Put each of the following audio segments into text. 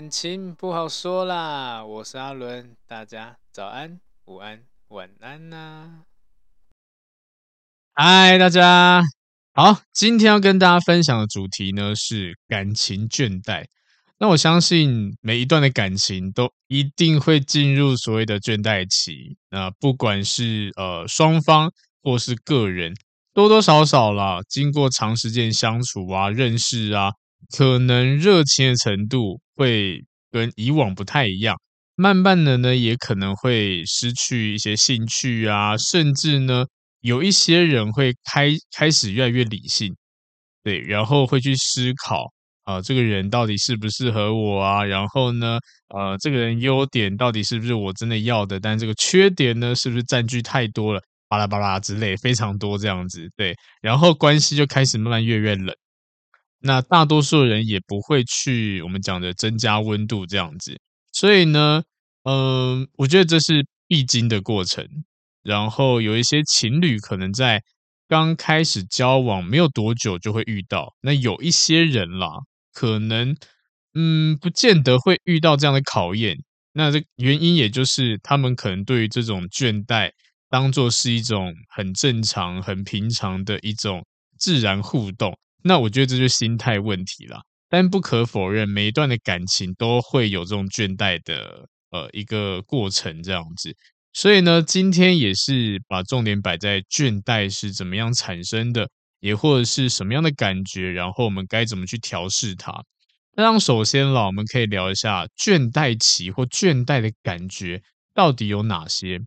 感情不好说啦，我是阿伦，大家早安、午安、晚安呐、嗨，大家好，今天要跟大家分享的主题呢是感情倦怠。那我相信每一段的感情都一定会进入所谓的倦怠期。那不管是呃双方或是个人，多多少少啦，经过长时间相处啊、认识啊。可能热情的程度会跟以往不太一样，慢慢的呢，也可能会失去一些兴趣啊，甚至呢，有一些人会开开始越来越理性，对，然后会去思考啊，这个人到底适不适合我啊？然后呢，呃，这个人优点到底是不是我真的要的？但这个缺点呢，是不是占据太多了？巴拉巴拉之类，非常多这样子，对，然后关系就开始慢慢越越冷。那大多数人也不会去我们讲的增加温度这样子，所以呢，嗯，我觉得这是必经的过程。然后有一些情侣可能在刚开始交往没有多久就会遇到，那有一些人啦，可能嗯，不见得会遇到这样的考验。那这原因也就是他们可能对于这种倦怠当做是一种很正常、很平常的一种自然互动。那我觉得这就是心态问题啦，但不可否认，每一段的感情都会有这种倦怠的呃一个过程这样子。所以呢，今天也是把重点摆在倦怠是怎么样产生的，也或者是什么样的感觉，然后我们该怎么去调试它。那首先啦，我们可以聊一下倦怠期或倦怠的感觉到底有哪些。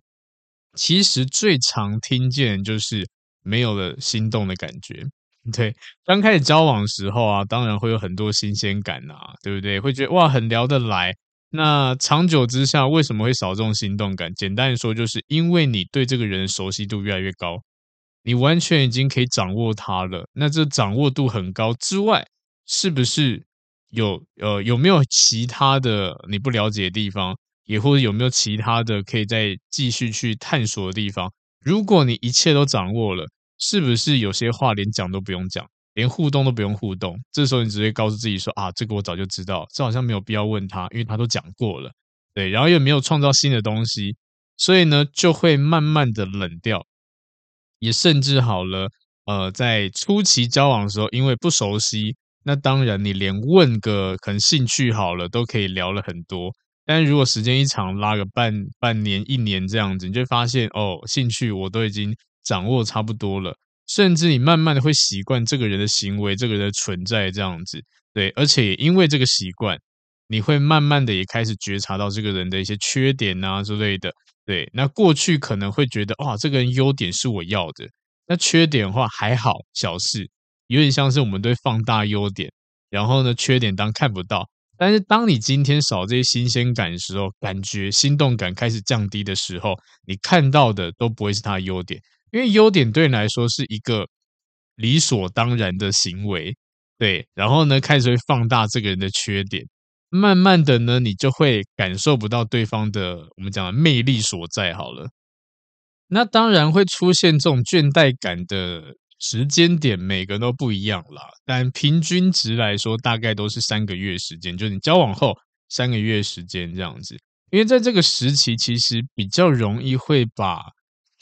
其实最常听见就是没有了心动的感觉。对，刚开始交往的时候啊，当然会有很多新鲜感啊，对不对？会觉得哇，很聊得来。那长久之下，为什么会少这种心动感？简单的说，就是因为你对这个人熟悉度越来越高，你完全已经可以掌握他了。那这掌握度很高之外，是不是有呃有没有其他的你不了解的地方，也或者有没有其他的可以再继续去探索的地方？如果你一切都掌握了。是不是有些话连讲都不用讲，连互动都不用互动？这时候你直接告诉自己说啊，这个我早就知道，这好像没有必要问他，因为他都讲过了。对，然后又没有创造新的东西，所以呢就会慢慢的冷掉。也甚至好了，呃，在初期交往的时候，因为不熟悉，那当然你连问个可能兴趣好了都可以聊了很多。但如果时间一长，拉个半半年、一年这样子，你就发现哦，兴趣我都已经。掌握差不多了，甚至你慢慢的会习惯这个人的行为，这个人的存在这样子，对，而且也因为这个习惯，你会慢慢的也开始觉察到这个人的一些缺点啊之类的，对，那过去可能会觉得哇，这个人优点是我要的，那缺点的话还好，小事，有点像是我们对放大优点，然后呢，缺点当看不到，但是当你今天少这些新鲜感的时候，感觉心动感开始降低的时候，你看到的都不会是他的优点。因为优点对你来说是一个理所当然的行为，对，然后呢，开始会放大这个人的缺点，慢慢的呢，你就会感受不到对方的我们讲的魅力所在。好了，那当然会出现这种倦怠感的时间点，每个人都不一样啦，但平均值来说，大概都是三个月时间，就是你交往后三个月时间这样子。因为在这个时期，其实比较容易会把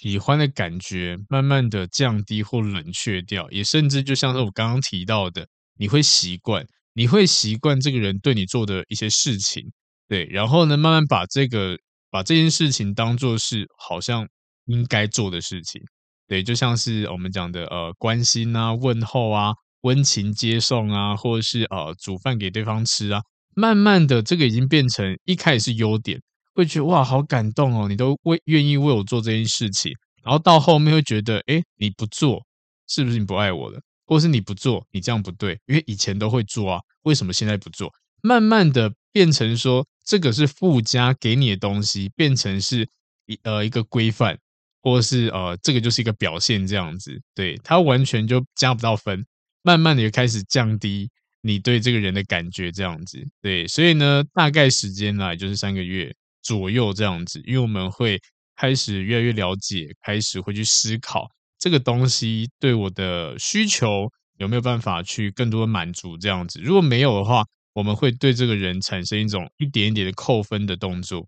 喜欢的感觉慢慢的降低或冷却掉，也甚至就像是我刚刚提到的，你会习惯，你会习惯这个人对你做的一些事情，对，然后呢，慢慢把这个把这件事情当做是好像应该做的事情，对，就像是我们讲的呃关心啊、问候啊、温情接送啊，或者是呃煮饭给对方吃啊，慢慢的这个已经变成一开始是优点。会觉得哇，好感动哦！你都为愿意为我做这件事情，然后到后面会觉得，哎，你不做是不是你不爱我了？或是你不做，你这样不对，因为以前都会做啊，为什么现在不做？慢慢的变成说，这个是附加给你的东西，变成是一呃一个规范，或是呃这个就是一个表现这样子，对，它完全就加不到分，慢慢的就开始降低你对这个人的感觉这样子，对，所以呢，大概时间呢，也就是三个月。左右这样子，因为我们会开始越来越了解，开始会去思考这个东西对我的需求有没有办法去更多满足这样子。如果没有的话，我们会对这个人产生一种一点一点的扣分的动作。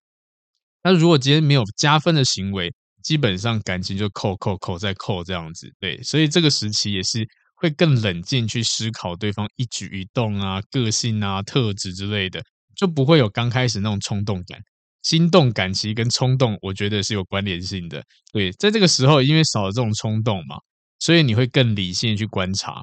那如果今天没有加分的行为，基本上感情就扣扣扣再扣这样子。对，所以这个时期也是会更冷静去思考对方一举一动啊、个性啊、特质之类的，就不会有刚开始那种冲动感。心动感情跟冲动，我觉得是有关联性的。对，在这个时候，因为少了这种冲动嘛，所以你会更理性去观察，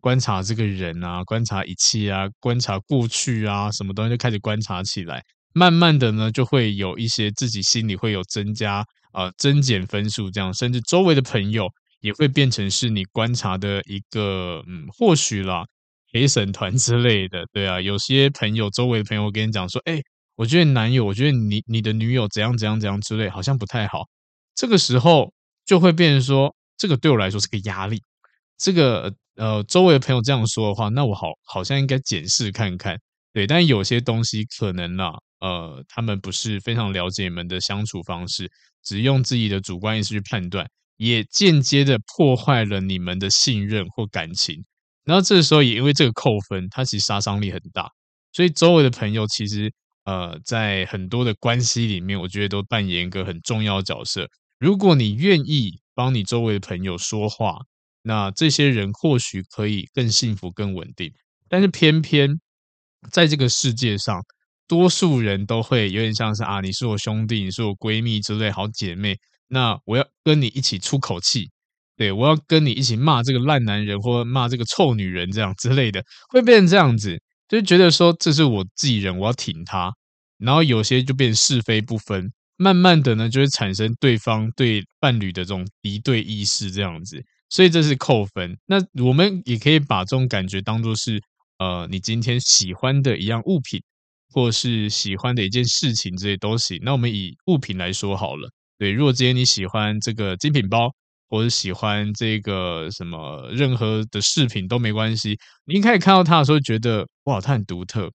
观察这个人啊，观察一切啊，观察过去啊，什么东西就开始观察起来。慢慢的呢，就会有一些自己心里会有增加啊、增减分数这样，甚至周围的朋友也会变成是你观察的一个，嗯，或许啦，陪审团之类的。对啊，有些朋友，周围的朋友，跟你讲说，哎。我觉得男友，我觉得你你的女友怎样怎样怎样之类，好像不太好。这个时候就会变成说，这个对我来说是个压力。这个呃，周围的朋友这样说的话，那我好好像应该检视看看。对，但有些东西可能啦，呃，他们不是非常了解你们的相处方式，只用自己的主观意识去判断，也间接的破坏了你们的信任或感情。然后这个时候也因为这个扣分，它其实杀伤力很大。所以周围的朋友其实。呃，在很多的关系里面，我觉得都扮演一个很重要的角色。如果你愿意帮你周围的朋友说话，那这些人或许可以更幸福、更稳定。但是偏偏在这个世界上，多数人都会有点像是啊，你是我兄弟，你是我闺蜜之类好姐妹，那我要跟你一起出口气，对，我要跟你一起骂这个烂男人或骂这个臭女人这样之类的，会变成这样子。就觉得说，这是我自己人，我要挺他，然后有些就变是非不分，慢慢的呢就会产生对方对伴侣的这种敌对意识这样子，所以这是扣分。那我们也可以把这种感觉当作是，呃，你今天喜欢的一样物品，或是喜欢的一件事情，这些东西。那我们以物品来说好了，对，如果今天你喜欢这个精品包。或者喜欢这个什么任何的饰品都没关系。你一开始看到它的时候，觉得哇，它很独特，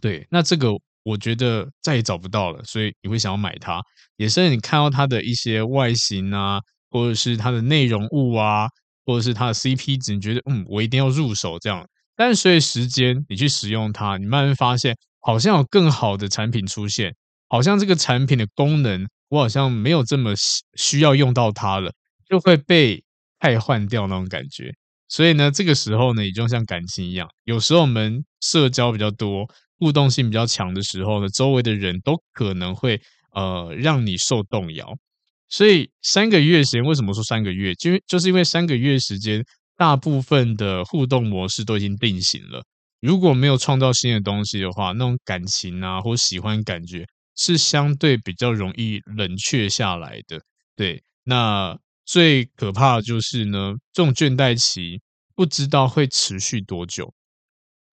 对，那这个我觉得再也找不到了，所以你会想要买它。也是你看到它的一些外形啊，或者是它的内容物啊，或者是它的 CP 值，你觉得嗯，我一定要入手这样。但随着时间你去使用它，你慢慢发现好像有更好的产品出现，好像这个产品的功能我好像没有这么需要用到它了。就会被替换掉那种感觉，所以呢，这个时候呢，也就像感情一样，有时候我们社交比较多、互动性比较强的时候呢，周围的人都可能会呃让你受动摇。所以三个月时间，为什么说三个月？就就是因为三个月时间，大部分的互动模式都已经定型了。如果没有创造新的东西的话，那种感情啊或喜欢感觉是相对比较容易冷却下来的。对，那。最可怕的就是呢，这种倦怠期不知道会持续多久，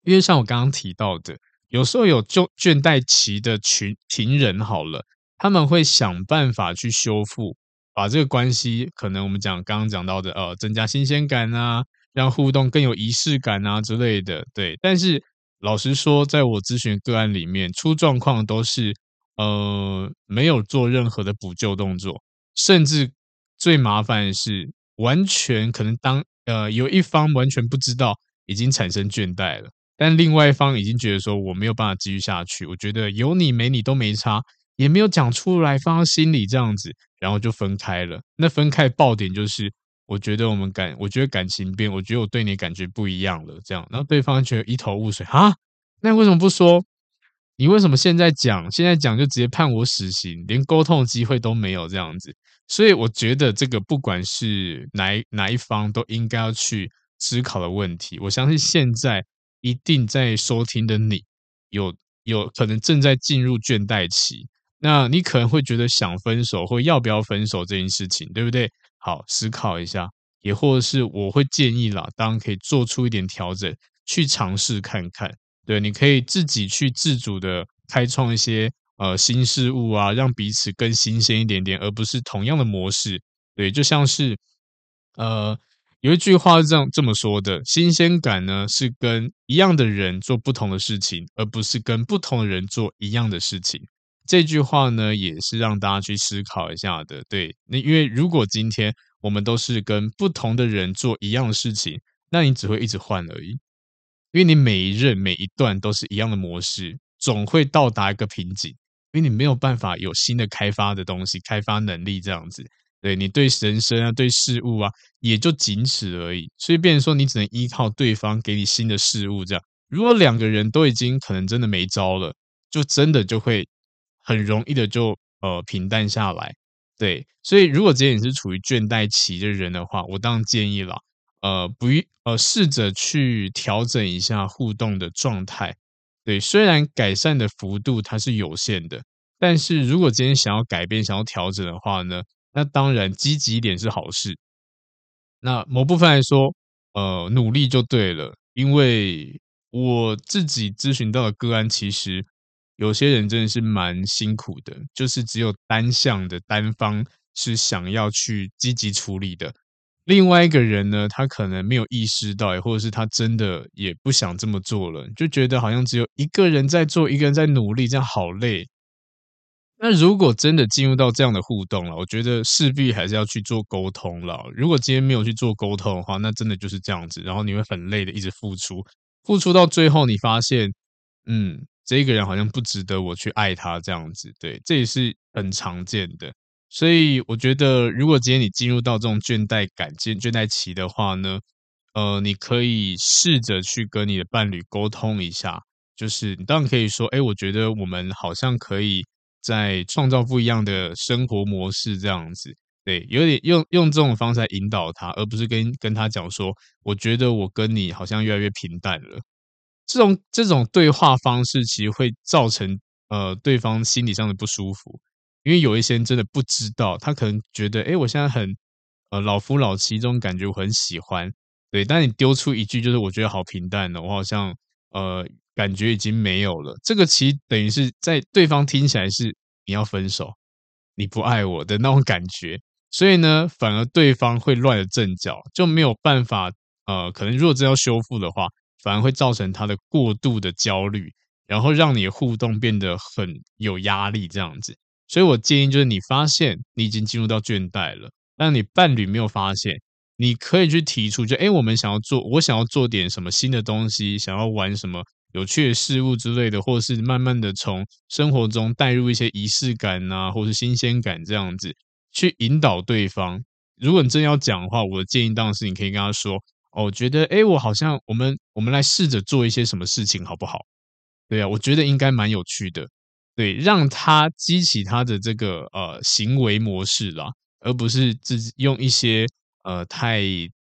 因为像我刚刚提到的，有时候有就倦怠期的群情人好了，他们会想办法去修复，把这个关系，可能我们讲刚刚讲到的，呃，增加新鲜感啊，让互动更有仪式感啊之类的，对。但是老实说，在我咨询个案里面，出状况都是呃没有做任何的补救动作，甚至。最麻烦的是，完全可能当呃有一方完全不知道已经产生倦怠了，但另外一方已经觉得说我没有办法继续下去，我觉得有你没你都没差，也没有讲出来，放到心里这样子，然后就分开了。那分开爆点就是，我觉得我们感，我觉得感情变，我觉得我对你感觉不一样了，这样，然后对方觉得一头雾水啊，那为什么不说？你为什么现在讲？现在讲就直接判我死刑，连沟通的机会都没有这样子。所以我觉得这个不管是哪哪一方，都应该要去思考的问题。我相信现在一定在收听的你，有有可能正在进入倦怠期。那你可能会觉得想分手或要不要分手这件事情，对不对？好，思考一下，也或是我会建议啦，当然可以做出一点调整，去尝试看看。对，你可以自己去自主的开创一些呃新事物啊，让彼此更新鲜一点点，而不是同样的模式。对，就像是呃有一句话是这样这么说的：新鲜感呢是跟一样的人做不同的事情，而不是跟不同的人做一样的事情。这句话呢也是让大家去思考一下的。对，那因为如果今天我们都是跟不同的人做一样的事情，那你只会一直换而已。因为你每一任每一段都是一样的模式，总会到达一个瓶颈，因为你没有办法有新的开发的东西，开发能力这样子。对，你对人生啊，对事物啊，也就仅此而已。所以变成说，你只能依靠对方给你新的事物。这样，如果两个人都已经可能真的没招了，就真的就会很容易的就呃平淡下来。对，所以如果今天你是处于倦怠期的人的话，我当然建议了。呃，不，呃，试着去调整一下互动的状态。对，虽然改善的幅度它是有限的，但是如果今天想要改变、想要调整的话呢，那当然积极一点是好事。那某部分来说，呃，努力就对了。因为我自己咨询到的个案，其实有些人真的是蛮辛苦的，就是只有单向的单方是想要去积极处理的。另外一个人呢，他可能没有意识到，或者是他真的也不想这么做了，就觉得好像只有一个人在做，一个人在努力，这样好累。那如果真的进入到这样的互动了，我觉得势必还是要去做沟通了。如果今天没有去做沟通的话，那真的就是这样子，然后你会很累的一直付出，付出到最后，你发现，嗯，这个人好像不值得我去爱他这样子，对，这也是很常见的。所以我觉得，如果今天你进入到这种倦怠感、倦倦怠期的话呢，呃，你可以试着去跟你的伴侣沟通一下，就是你当然可以说，哎，我觉得我们好像可以再创造不一样的生活模式，这样子，对，有点用用这种方式来引导他，而不是跟跟他讲说，我觉得我跟你好像越来越平淡了。这种这种对话方式其实会造成呃对方心理上的不舒服。因为有一些人真的不知道，他可能觉得，哎，我现在很呃老夫老妻这种感觉，我很喜欢，对。但你丢出一句就是我觉得好平淡的，我好像呃感觉已经没有了。这个其实等于是在对方听起来是你要分手，你不爱我的那种感觉。所以呢，反而对方会乱了阵脚，就没有办法呃，可能如果真要修复的话，反而会造成他的过度的焦虑，然后让你的互动变得很有压力，这样子。所以我建议就是，你发现你已经进入到倦怠了，但你伴侣没有发现，你可以去提出，就诶，我们想要做，我想要做点什么新的东西，想要玩什么有趣的事物之类的，或是慢慢的从生活中带入一些仪式感啊，或是新鲜感这样子，去引导对方。如果你真要讲的话，我的建议当然是你可以跟他说，哦，觉得诶，我好像我们我们来试着做一些什么事情好不好？对啊，我觉得应该蛮有趣的。对，让他激起他的这个呃行为模式啦，而不是自己用一些呃太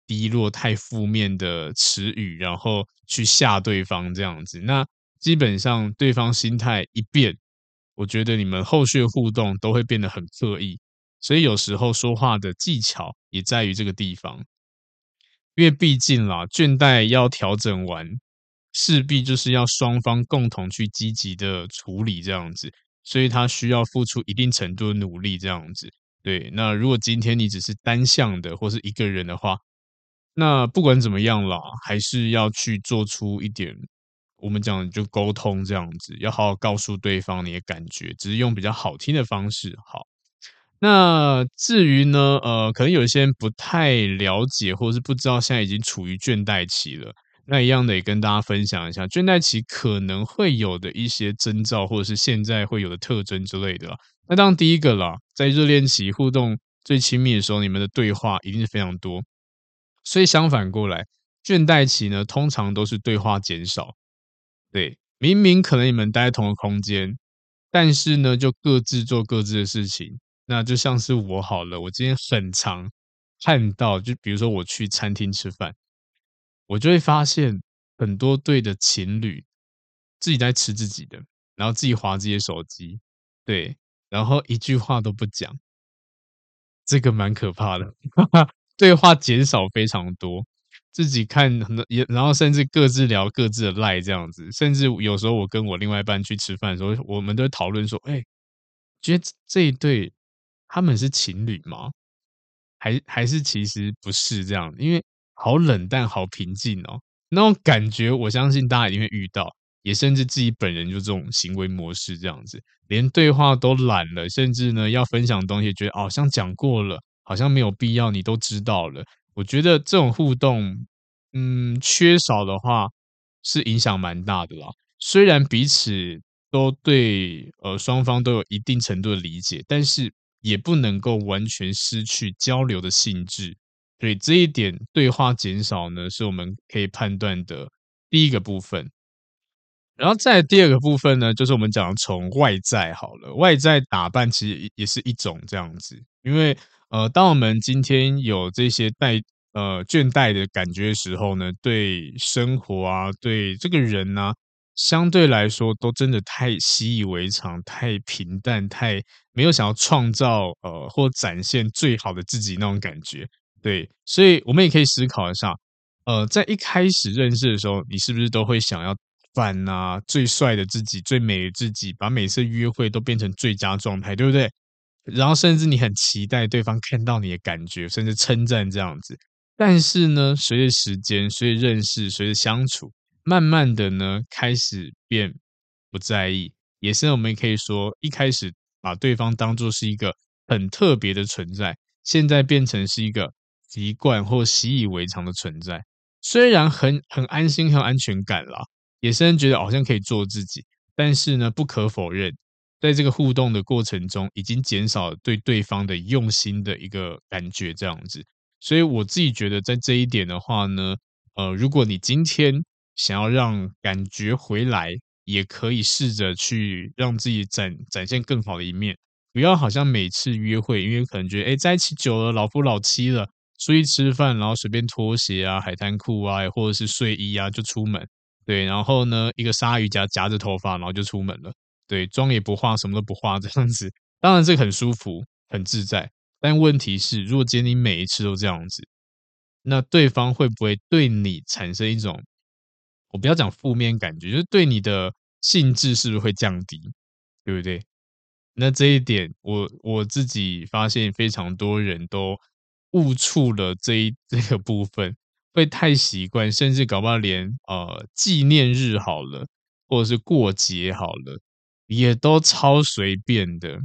低落、太负面的词语，然后去吓对方这样子。那基本上对方心态一变，我觉得你们后续互动都会变得很刻意。所以有时候说话的技巧也在于这个地方，因为毕竟啦，倦怠要调整完。势必就是要双方共同去积极的处理这样子，所以他需要付出一定程度的努力这样子。对，那如果今天你只是单向的或是一个人的话，那不管怎么样啦，还是要去做出一点，我们讲就沟通这样子，要好好告诉对方你的感觉，只是用比较好听的方式。好，那至于呢，呃，可能有些人不太了解，或是不知道现在已经处于倦怠期了。那一样的也跟大家分享一下，倦怠期可能会有的一些征兆，或者是现在会有的特征之类的啦。那当然第一个啦，在热恋期互动最亲密的时候，你们的对话一定是非常多。所以相反过来，倦怠期呢，通常都是对话减少。对，明明可能你们待在同一个空间，但是呢，就各自做各自的事情。那就像是我好了，我今天很常看到，就比如说我去餐厅吃饭。我就会发现很多对的情侣自己在吃自己的，然后自己划自己的手机，对，然后一句话都不讲，这个蛮可怕的，对话减少非常多，自己看很多也，然后甚至各自聊各自的赖这样子，甚至有时候我跟我另外一半去吃饭的时候，我们都会讨论说，哎，觉得这一对他们是情侣吗？还还是其实不是这样，因为。好冷淡，好平静哦，那种感觉，我相信大家一定会遇到，也甚至自己本人就这种行为模式这样子，连对话都懒了，甚至呢要分享东西，觉得好像讲过了，好像没有必要，你都知道了。我觉得这种互动，嗯，缺少的话是影响蛮大的啦。虽然彼此都对呃双方都有一定程度的理解，但是也不能够完全失去交流的性质。所以这一点对话减少呢，是我们可以判断的第一个部分。然后再第二个部分呢，就是我们讲从外在好了，外在打扮其实也是一种这样子。因为呃，当我们今天有这些带呃倦怠的感觉的时候呢，对生活啊，对这个人呢、啊，相对来说都真的太习以为常，太平淡，太没有想要创造呃或展现最好的自己那种感觉。对，所以我们也可以思考一下，呃，在一开始认识的时候，你是不是都会想要扮啊最帅的自己、最美的自己，把每次约会都变成最佳状态，对不对？然后甚至你很期待对方看到你的感觉，甚至称赞这样子。但是呢，随着时间、随着认识、随着相处，慢慢的呢，开始变不在意，也是我们可以说，一开始把对方当作是一个很特别的存在，现在变成是一个。习惯或习以为常的存在，虽然很很安心、很有安全感啦，也是觉得好像可以做自己，但是呢，不可否认，在这个互动的过程中，已经减少了对对方的用心的一个感觉，这样子。所以我自己觉得，在这一点的话呢，呃，如果你今天想要让感觉回来，也可以试着去让自己展展现更好的一面，不要好像每次约会，因为可能觉得，哎，在一起久了，老夫老妻了。出去吃饭，然后随便拖鞋啊、海滩裤啊，或者是睡衣啊就出门，对，然后呢，一个鲨鱼夹夹着头发，然后就出门了，对，妆也不化，什么都不化这样子，当然这很舒服、很自在，但问题是，如果今天你每一次都这样子，那对方会不会对你产生一种，我不要讲负面感觉，就是对你的兴致是不是会降低，对不对？那这一点，我我自己发现非常多人都。误触了这一这个部分，会太习惯，甚至搞不好连呃纪念日好了，或者是过节好了，也都超随便的，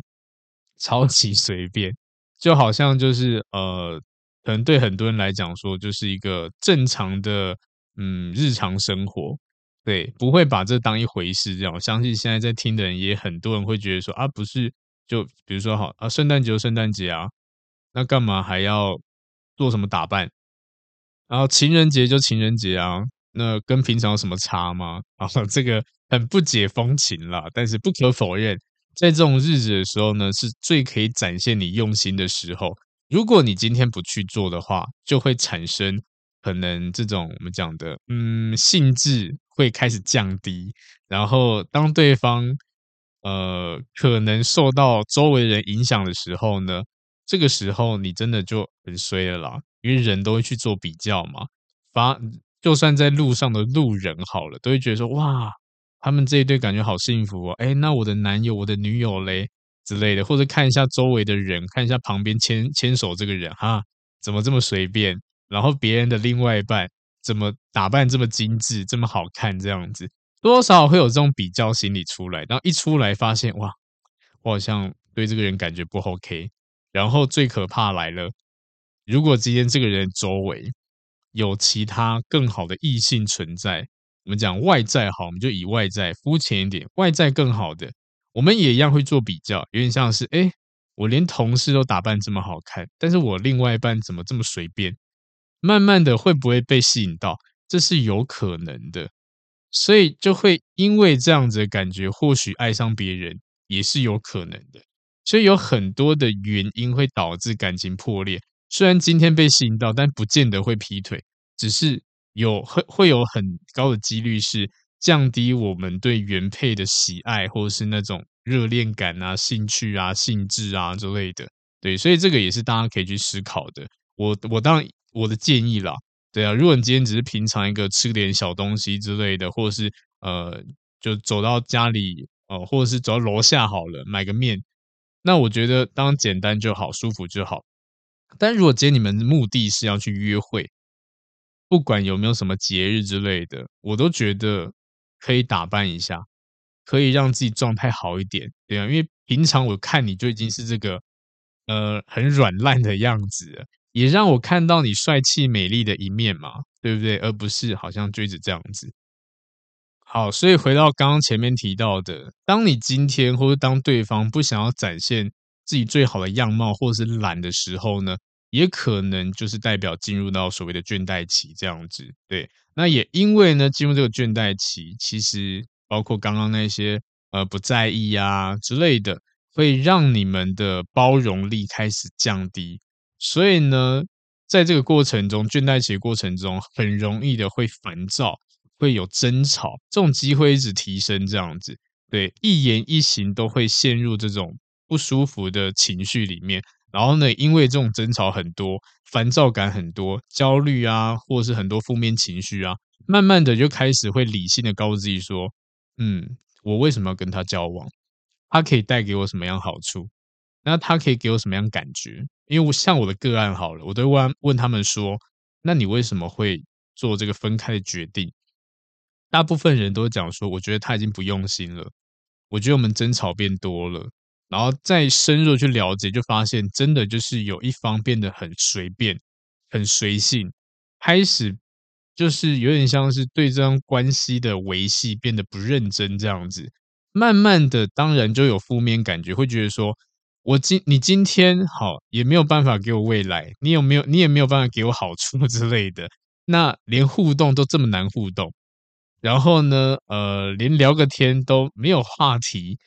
超级随便，就好像就是呃，可能对很多人来讲说，就是一个正常的嗯日常生活，对，不会把这当一回事。这样，我相信现在在听的人也很多人会觉得说啊，不是，就比如说好啊，圣诞节就圣诞节啊。那干嘛还要做什么打扮？然后情人节就情人节啊，那跟平常有什么差吗？啊，这个很不解风情啦。但是不可否认，在这种日子的时候呢，是最可以展现你用心的时候。如果你今天不去做的话，就会产生可能这种我们讲的，嗯，兴致会开始降低。然后当对方呃可能受到周围人影响的时候呢，这个时候你真的就很衰了啦，因为人都会去做比较嘛。发就算在路上的路人好了，都会觉得说哇，他们这一对感觉好幸福哦。哎，那我的男友、我的女友嘞之类的，或者看一下周围的人，看一下旁边牵牵手这个人哈，怎么这么随便？然后别人的另外一半怎么打扮这么精致、这么好看？这样子多少会有这种比较心理出来。然后一出来发现哇，我好像对这个人感觉不 OK。然后最可怕来了，如果今天这个人周围有其他更好的异性存在。我们讲外在好，我们就以外在肤浅一点，外在更好的，我们也一样会做比较，有点像是哎，我连同事都打扮这么好看，但是我另外一半怎么这么随便？慢慢的会不会被吸引到？这是有可能的，所以就会因为这样子的感觉，或许爱上别人也是有可能的。所以有很多的原因会导致感情破裂。虽然今天被吸引到，但不见得会劈腿，只是有会会有很高的几率是降低我们对原配的喜爱，或者是那种热恋感啊、兴趣啊、兴致啊之类的。对，所以这个也是大家可以去思考的。我我当然我的建议啦，对啊，如果你今天只是平常一个吃点小东西之类的，或者是呃，就走到家里哦、呃，或者是走到楼下好了，买个面。那我觉得当简单就好，舒服就好。但如果今天你们目的是要去约会，不管有没有什么节日之类的，我都觉得可以打扮一下，可以让自己状态好一点，对啊，因为平常我看你就已经是这个呃很软烂的样子，也让我看到你帅气美丽的一面嘛，对不对？而不是好像就一直这样子。好，所以回到刚刚前面提到的，当你今天或者当对方不想要展现自己最好的样貌，或者是懒的时候呢，也可能就是代表进入到所谓的倦怠期这样子。对，那也因为呢，进入这个倦怠期，其实包括刚刚那些呃不在意啊之类的，会让你们的包容力开始降低。所以呢，在这个过程中，倦怠期的过程中，很容易的会烦躁。会有争吵，这种机会一直提升，这样子，对，一言一行都会陷入这种不舒服的情绪里面。然后呢，因为这种争吵很多，烦躁感很多，焦虑啊，或是很多负面情绪啊，慢慢的就开始会理性的告诉自己说，嗯，我为什么要跟他交往？他可以带给我什么样好处？那他可以给我什么样感觉？因为我像我的个案好了，我都问问他们说，那你为什么会做这个分开的决定？大部分人都讲说，我觉得他已经不用心了。我觉得我们争吵变多了，然后再深入去了解，就发现真的就是有一方变得很随便、很随性，开始就是有点像是对这段关系的维系变得不认真这样子。慢慢的，当然就有负面感觉，会觉得说，我今你今天好也没有办法给我未来，你有没有你也没有办法给我好处 之类的，那连互动都这么难互动。然后呢，呃，连聊个天都没有话题，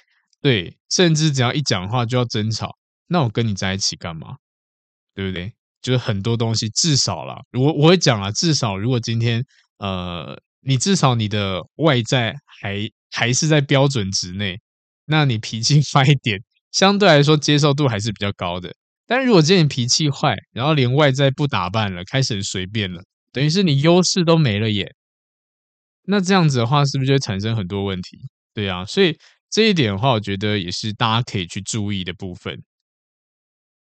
对，甚至只要一讲话就要争吵，那我跟你在一起干嘛？对不对？就是很多东西，至少啦，我我会讲啊，至少如果今天，呃，你至少你的外在还还是在标准值内，那你脾气 坏一点，相对来说接受度还是比较高的。但如果今天你脾气坏，然后连外在不打扮了，开始随便了，等于是你优势都没了耶。那这样子的话，是不是就会产生很多问题？对啊，所以这一点的话，我觉得也是大家可以去注意的部分。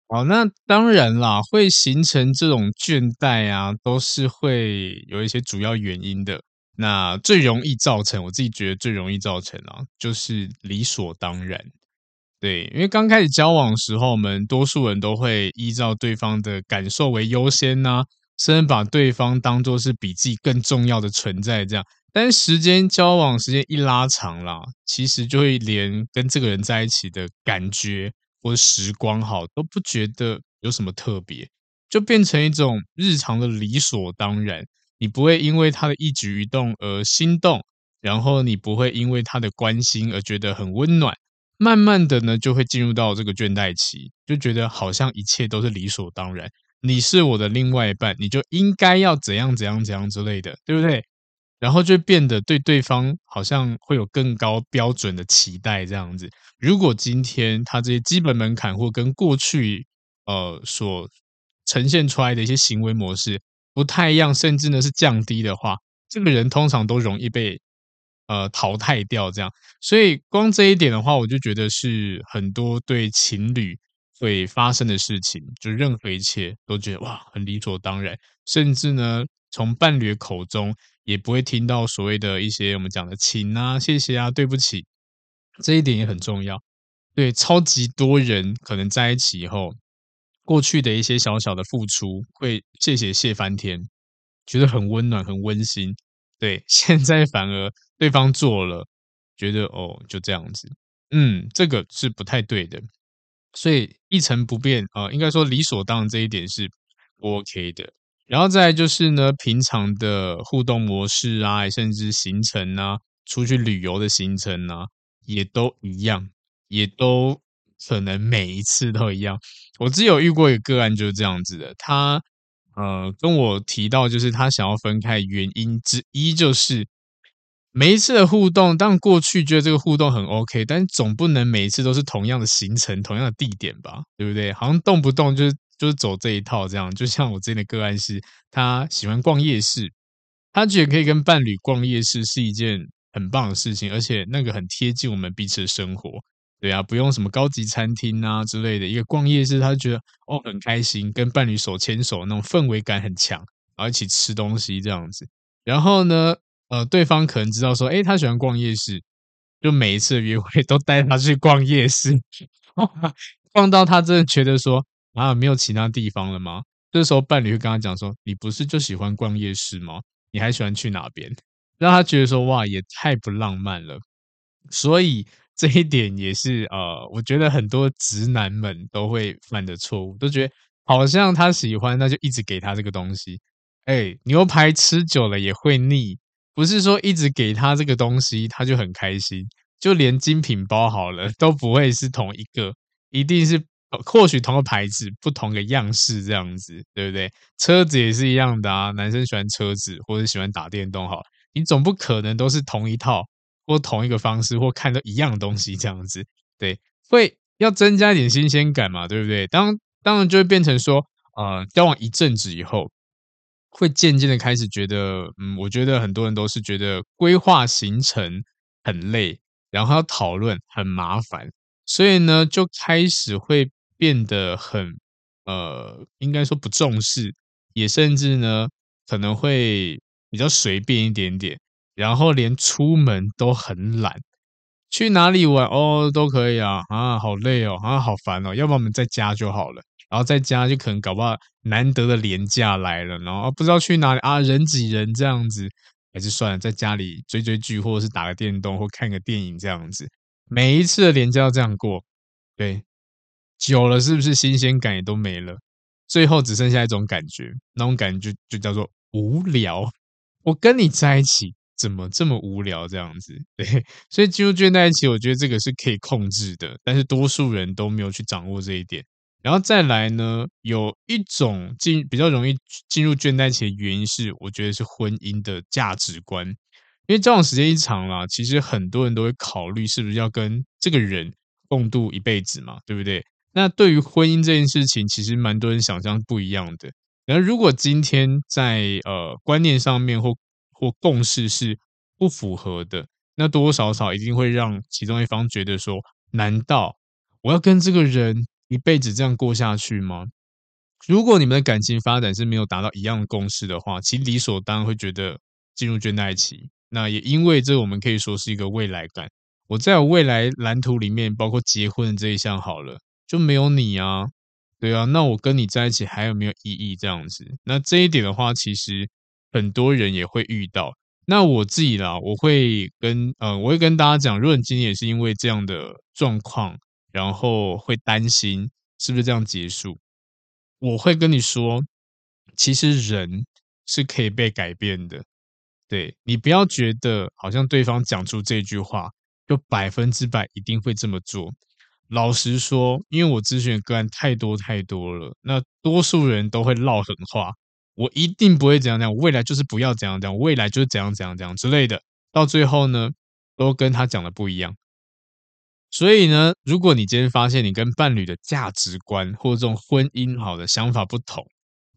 好，那当然啦，会形成这种倦怠啊，都是会有一些主要原因的。那最容易造成，我自己觉得最容易造成啊，就是理所当然。对，因为刚开始交往的时候，我们多数人都会依照对方的感受为优先呐，甚至把对方当作是比自己更重要的存在这样。但是时间交往时间一拉长啦，其实就会连跟这个人在一起的感觉或者时光好都不觉得有什么特别，就变成一种日常的理所当然。你不会因为他的一举一动而心动，然后你不会因为他的关心而觉得很温暖。慢慢的呢，就会进入到这个倦怠期，就觉得好像一切都是理所当然。你是我的另外一半，你就应该要怎样怎样怎样之类的，对不对？然后就变得对对方好像会有更高标准的期待，这样子。如果今天他这些基本门槛或跟过去呃所呈现出来的一些行为模式不太一样，甚至呢是降低的话，这个人通常都容易被呃淘汰掉。这样，所以光这一点的话，我就觉得是很多对情侣会发生的事情，就任何一切都觉得哇很理所当然，甚至呢从伴侣口中。也不会听到所谓的一些我们讲的请啊、谢谢啊、对不起，这一点也很重要。对，超级多人可能在一起以后，过去的一些小小的付出会谢谢谢翻天，觉得很温暖、很温馨。对，现在反而对方做了，觉得哦，就这样子，嗯，这个是不太对的。所以一成不变啊，应该说理所当然这一点是 OK 的。然后再就是呢，平常的互动模式啊，甚至行程啊，出去旅游的行程啊，也都一样，也都可能每一次都一样。我只有遇过一个个案就是这样子的，他呃跟我提到，就是他想要分开原因之一就是。每一次的互动，当过去觉得这个互动很 OK，但总不能每一次都是同样的行程、同样的地点吧，对不对？好像动不动就是就是走这一套这样。就像我之前的个案是，他喜欢逛夜市，他觉得可以跟伴侣逛夜市是一件很棒的事情，而且那个很贴近我们彼此的生活，对啊，不用什么高级餐厅啊之类的，一个逛夜市，他觉得哦很开心，跟伴侣手牵手那种氛围感很强，然后一起吃东西这样子，然后呢？呃，对方可能知道说，诶，他喜欢逛夜市，就每一次约会都带他去逛夜市，逛到他真的觉得说，啊，没有其他地方了吗？这时候伴侣会跟他讲说，你不是就喜欢逛夜市吗？你还喜欢去哪边？让他觉得说，哇，也太不浪漫了。所以这一点也是呃，我觉得很多直男们都会犯的错误，都觉得好像他喜欢，那就一直给他这个东西。诶，牛排吃久了也会腻。不是说一直给他这个东西，他就很开心。就连精品包好了，都不会是同一个，一定是或许同个牌子，不同的样式这样子，对不对？车子也是一样的啊，男生喜欢车子或者喜欢打电动，好，你总不可能都是同一套或同一个方式或看到一样东西这样子，对，会要增加一点新鲜感嘛，对不对？当当然就会变成说，呃，交往一阵子以后。会渐渐的开始觉得，嗯，我觉得很多人都是觉得规划行程很累，然后要讨论很麻烦，所以呢，就开始会变得很，呃，应该说不重视，也甚至呢，可能会比较随便一点点，然后连出门都很懒，去哪里玩哦都可以啊，啊，好累哦，啊，好烦哦，要不然我们在家就好了。然后在家就可能搞不好难得的连假来了，然后不知道去哪里啊，人挤人这样子，还是算了，在家里追追剧，或者是打个电动，或看个电影这样子。每一次的连假要这样过，对，久了是不是新鲜感也都没了？最后只剩下一种感觉，那种感觉就，就叫做无聊。我跟你在一起怎么这么无聊这样子？对，所以进入倦怠期，我觉得这个是可以控制的，但是多数人都没有去掌握这一点。然后再来呢，有一种进比较容易进入倦怠期的原因是，我觉得是婚姻的价值观。因为交往时间一长啦，其实很多人都会考虑是不是要跟这个人共度一辈子嘛，对不对？那对于婚姻这件事情，其实蛮多人想象不一样的。然后如果今天在呃观念上面或或共识是不符合的，那多多少少一定会让其中一方觉得说，难道我要跟这个人？一辈子这样过下去吗？如果你们的感情发展是没有达到一样的共识的话，其实理所当然会觉得进入倦怠期。那也因为这，我们可以说是一个未来感。我在我未来蓝图里面，包括结婚这一项好了，就没有你啊，对啊，那我跟你在一起还有没有意义？这样子，那这一点的话，其实很多人也会遇到。那我自己啦，我会跟呃，我会跟大家讲，如果你今天也是因为这样的状况。然后会担心是不是这样结束？我会跟你说，其实人是可以被改变的。对，你不要觉得好像对方讲出这句话就百分之百一定会这么做。老实说，因为我咨询的个案太多太多了，那多数人都会撂狠话。我一定不会怎样怎样，未来就是不要怎样怎样，未来就是怎样怎样怎样之类的。到最后呢，都跟他讲的不一样。所以呢，如果你今天发现你跟伴侣的价值观或者这种婚姻好的想法不同，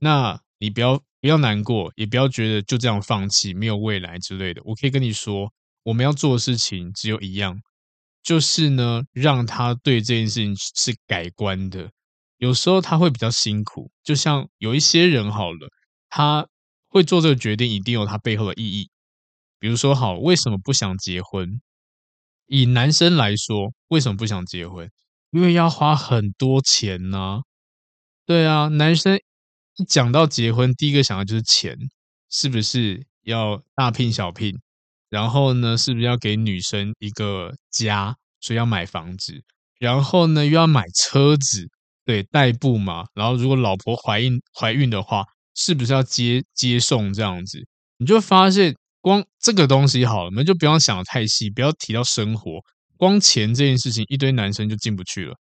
那你不要不要难过，也不要觉得就这样放弃没有未来之类的。我可以跟你说，我们要做的事情只有一样，就是呢，让他对这件事情是改观的。有时候他会比较辛苦，就像有一些人好了，他会做这个决定，一定有他背后的意义。比如说，好，为什么不想结婚？以男生来说，为什么不想结婚？因为要花很多钱呢、啊。对啊，男生一讲到结婚，第一个想的就是钱。是不是要大聘小聘？然后呢，是不是要给女生一个家？所以要买房子，然后呢，又要买车子，对，代步嘛。然后如果老婆怀孕怀孕的话，是不是要接接送这样子？你就发现，光这个东西好了，我们就不要想得太细，不要提到生活，光钱这件事情，一堆男生就进不去了，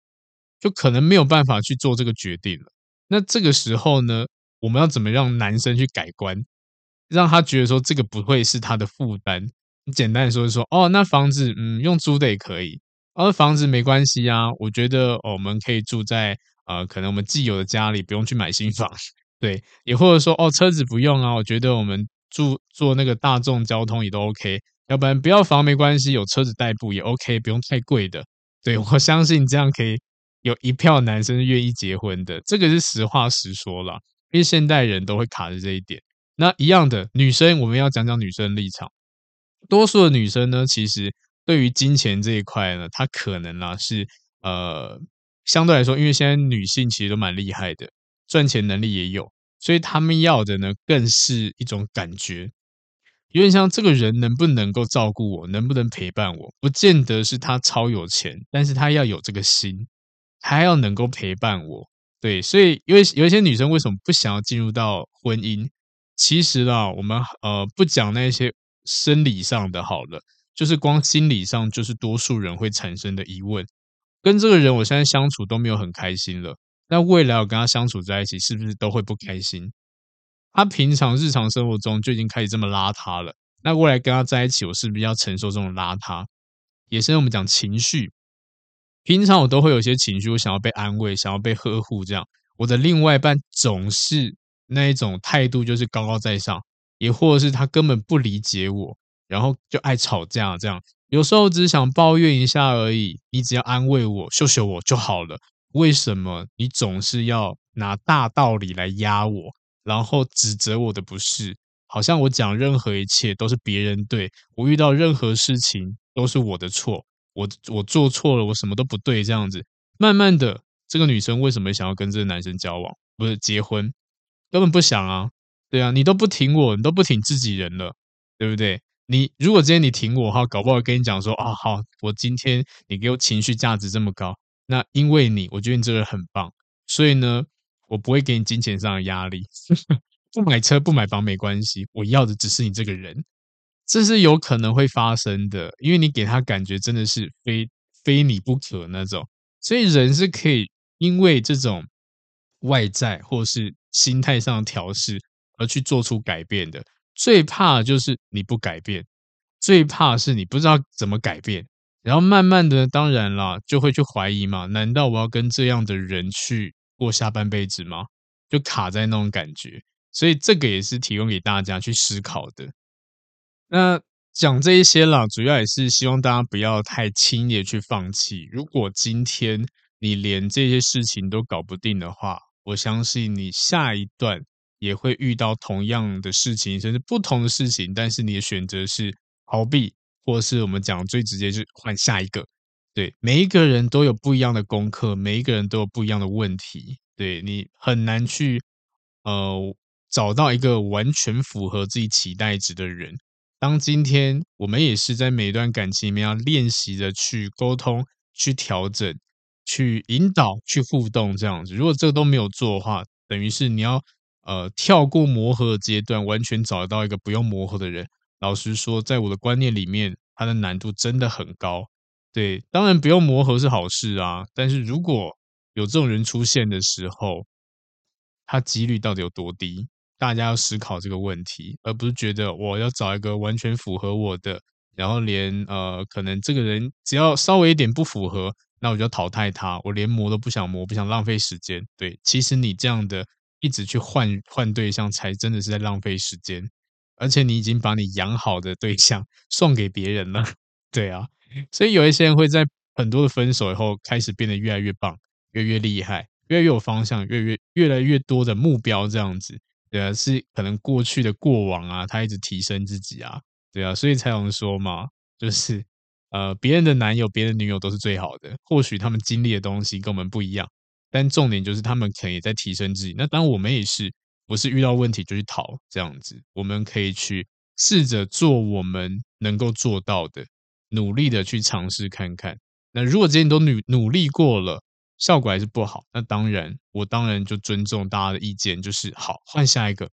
就可能没有办法去做这个决定了。那这个时候呢，我们要怎么让男生去改观，让他觉得说这个不会是他的负担？你简单的说一说，哦，那房子，嗯，用租的也可以，而、房子没关系啊，我觉得、我们可以住在呃，可能我们既有的家里，不用去买新房，对，也或者说，哦，车子不用啊，我觉得我们住坐那个大众交通也都 OK，要不然不要房没关系，有车子代步也 OK，不用太贵的，对，我相信这样可以有一票男生愿意结婚的，这个是实话实说啦，因为现代人都会卡着这一点。那一样的女生，我们要讲讲女生的立场。多数的女生呢，其实对于金钱这一块呢，她可能啊是呃相对来说，因为现在女性其实都蛮厉害的，赚钱能力也有，所以他们要的呢，更是一种感觉，有点像这个人能不能够照顾我，能不能陪伴我，不见得是他超有钱，但是他要有这个心，他要能够陪伴我。对，所以因为有一些女生为什么不想要进入到婚姻？其实啊，我们呃不讲那些。生理上的好了，就是光心理上，就是多数人会产生的疑问。跟这个人我现在相处都没有很开心了，那未来我跟他相处在一起，是不是都会不开心？他平常日常生活中就已经开始这么邋遢了，那未来跟他在一起，我是不是要承受这种邋遢？也是我们讲情绪，平常我都会有些情绪，我想要被安慰，想要被呵护，这样我的另外一半总是那一种态度，就是高高在上。也或者是他根本不理解我，然后就爱吵架，这样有时候只想抱怨一下而已，你只要安慰我、秀秀我就好了。为什么你总是要拿大道理来压我，然后指责我的不是？好像我讲任何一切都是别人对，我遇到任何事情都是我的错，我我做错了，我什么都不对，这样子。慢慢的，这个女生为什么想要跟这个男生交往？不是结婚，根本不想啊。对啊，你都不挺我，你都不挺自己人了，对不对？你如果今天你挺我哈，搞不好跟你讲说啊，好，我今天你给我情绪价值这么高，那因为你，我觉得你这个人很棒，所以呢，我不会给你金钱上的压力，不买车不买房没关系，我要的只是你这个人，这是有可能会发生的，因为你给他感觉真的是非非你不可那种，所以人是可以因为这种外在或是心态上的调试。而去做出改变的，最怕就是你不改变，最怕是你不知道怎么改变，然后慢慢的，当然啦，就会去怀疑嘛，难道我要跟这样的人去过下半辈子吗？就卡在那种感觉，所以这个也是提供给大家去思考的。那讲这一些啦，主要也是希望大家不要太轻易的去放弃。如果今天你连这些事情都搞不定的话，我相信你下一段。也会遇到同样的事情，甚至不同的事情，但是你的选择是逃避，或是我们讲最直接就换下一个。对，每一个人都有不一样的功课，每一个人都有不一样的问题。对，你很难去呃找到一个完全符合自己期待值的人。当今天我们也是在每一段感情里面要练习着去沟通、去调整、去引导、去互动这样子。如果这个都没有做的话，等于是你要。呃，跳过磨合的阶段，完全找到一个不用磨合的人。老实说，在我的观念里面，它的难度真的很高。对，当然不用磨合是好事啊。但是如果有这种人出现的时候，他几率到底有多低？大家要思考这个问题，而不是觉得我要找一个完全符合我的，然后连呃，可能这个人只要稍微一点不符合，那我就要淘汰他。我连磨都不想磨，不想浪费时间。对，其实你这样的。一直去换换对象，才真的是在浪费时间。而且你已经把你养好的对象 送给别人了，对啊。所以有一些人会在很多的分手以后，开始变得越来越棒，越来越厉害，越来越有方向，越越越来越多的目标这样子。对啊，是可能过去的过往啊，他一直提升自己啊，对啊。所以才有人说嘛，就是呃，别人的男友、别人的女友都是最好的。或许他们经历的东西跟我们不一样。但重点就是他们可能也在提升自己。那当我们也是，不是遇到问题就去逃这样子，我们可以去试着做我们能够做到的，努力的去尝试看看。那如果今天都努努力过了，效果还是不好，那当然我当然就尊重大家的意见，就是好，换下一个。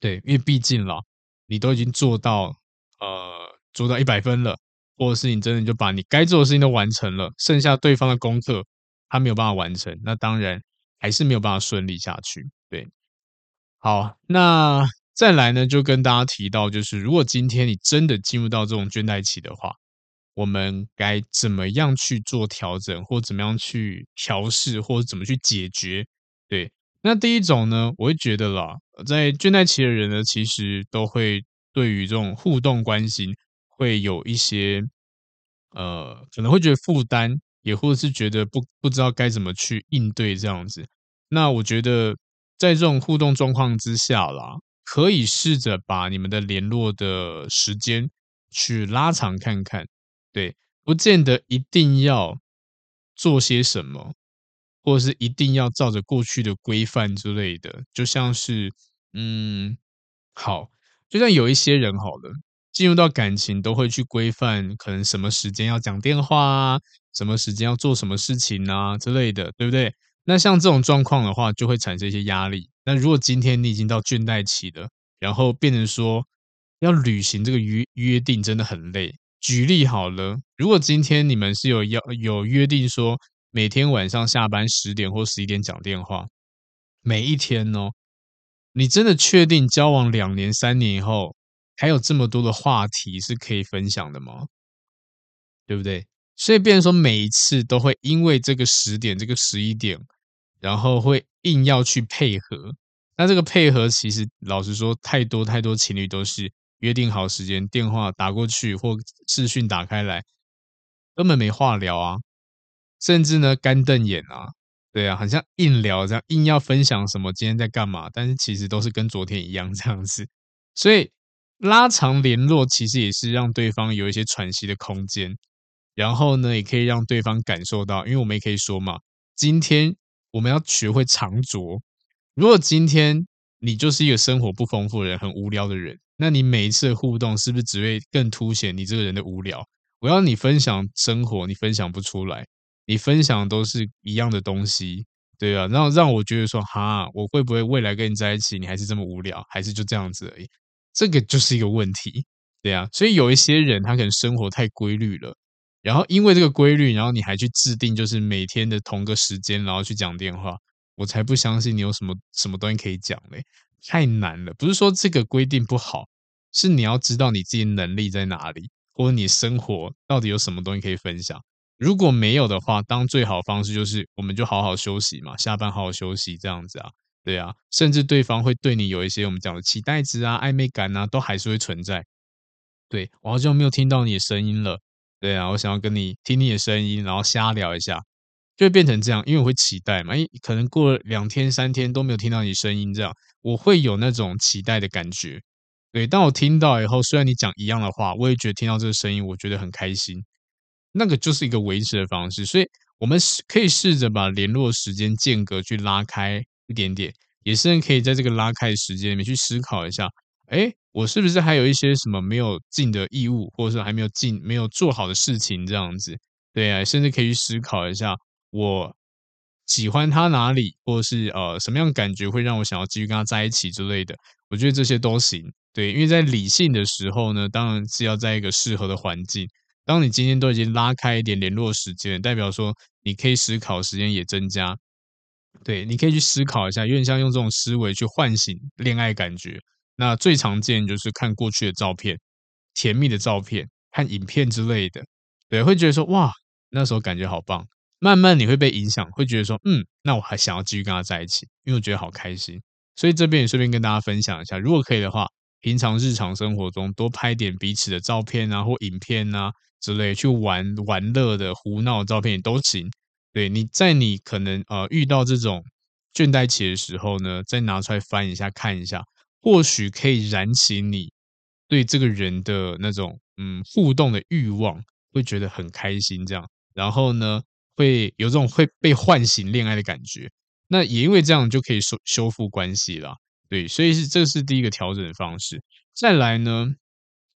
对，因为毕竟啦，你都已经做到呃做到一百分了，或者是你真的就把你该做的事情都完成了，剩下对方的功课他没有办法完成，那当然还是没有办法顺利下去。对，好，那再来呢，就跟大家提到，就是如果今天你真的进入到这种倦怠期的话。我们该怎么样去做调整，或怎么样去调试，或者怎么去解决？对，那第一种呢，我会觉得啦，在倦怠期的人呢，其实都会对于这种互动关系会有一些呃，可能会觉得负担，也或者是觉得不不知道该怎么去应对这样子。那我觉得在这种互动状况之下啦，可以试着把你们的联络的时间去拉长看看。对，不见得一定要做些什么，或者是一定要照着过去的规范之类的。就像是，嗯，好，就像有一些人好了，进入到感情都会去规范，可能什么时间要讲电话啊，什么时间要做什么事情啊之类的，对不对？那像这种状况的话，就会产生一些压力。那如果今天你已经到倦怠期了，然后变成说要履行这个约约定，真的很累。举例好了，如果今天你们是有要有约定说每天晚上下班十点或十一点讲电话，每一天哦，你真的确定交往两年三年以后还有这么多的话题是可以分享的吗？对不对？所以变成说每一次都会因为这个十点这个十一点，然后会硬要去配合。那这个配合其实老实说，太多太多情侣都是。约定好时间，电话打过去或视讯打开来，根本没话聊啊，甚至呢干瞪眼啊，对啊，好像硬聊这样，硬要分享什么今天在干嘛，但是其实都是跟昨天一样这样子。所以拉长联络其实也是让对方有一些喘息的空间，然后呢，也可以让对方感受到，因为我们也可以说嘛，今天我们要学会藏拙。如果今天你就是一个生活不丰富的人，很无聊的人。那你每一次的互动是不是只会更凸显你这个人的无聊？我要你分享生活，你分享不出来，你分享都是一样的东西，对啊，然后让我觉得说，哈，我会不会未来跟你在一起，你还是这么无聊，还是就这样子而已？这个就是一个问题，对啊。所以有一些人他可能生活太规律了，然后因为这个规律，然后你还去制定就是每天的同个时间，然后去讲电话，我才不相信你有什么什么东西可以讲嘞。太难了，不是说这个规定不好，是你要知道你自己能力在哪里，或者你生活到底有什么东西可以分享。如果没有的话，当最好方式就是我们就好好休息嘛，下班好好休息这样子啊，对啊，甚至对方会对你有一些我们讲的期待值啊、暧昧感啊，都还是会存在。对，我好像没有听到你的声音了，对啊，我想要跟你听你的声音，然后瞎聊一下。就会变成这样，因为我会期待嘛，诶，可能过了两天三天都没有听到你声音，这样我会有那种期待的感觉。对，当我听到以后，虽然你讲一样的话，我也觉得听到这个声音，我觉得很开心。那个就是一个维持的方式，所以我们可以试着把联络时间间隔去拉开一点点，也是可以在这个拉开的时间里面去思考一下，诶，我是不是还有一些什么没有尽的义务，或者说还没有尽、没有做好的事情，这样子，对啊，甚至可以去思考一下。我喜欢他哪里，或者是呃什么样感觉会让我想要继续跟他在一起之类的，我觉得这些都行。对，因为在理性的时候呢，当然是要在一个适合的环境。当你今天都已经拉开一点联络时间，代表说你可以思考时间也增加。对，你可以去思考一下，有点像用这种思维去唤醒恋爱感觉。那最常见就是看过去的照片、甜蜜的照片、看影片之类的，对，会觉得说哇，那时候感觉好棒。慢慢你会被影响，会觉得说，嗯，那我还想要继续跟他在一起，因为我觉得好开心。所以这边也顺便跟大家分享一下，如果可以的话，平常日常生活中多拍点彼此的照片啊，或影片啊之类，去玩玩乐的胡闹的照片也都行。对，你在你可能呃遇到这种倦怠期的时候呢，再拿出来翻一下看一下，或许可以燃起你对这个人的那种嗯互动的欲望，会觉得很开心这样。然后呢，会有这种会被唤醒恋爱的感觉，那也因为这样就可以修修复关系了。对，所以是这是第一个调整的方式。再来呢，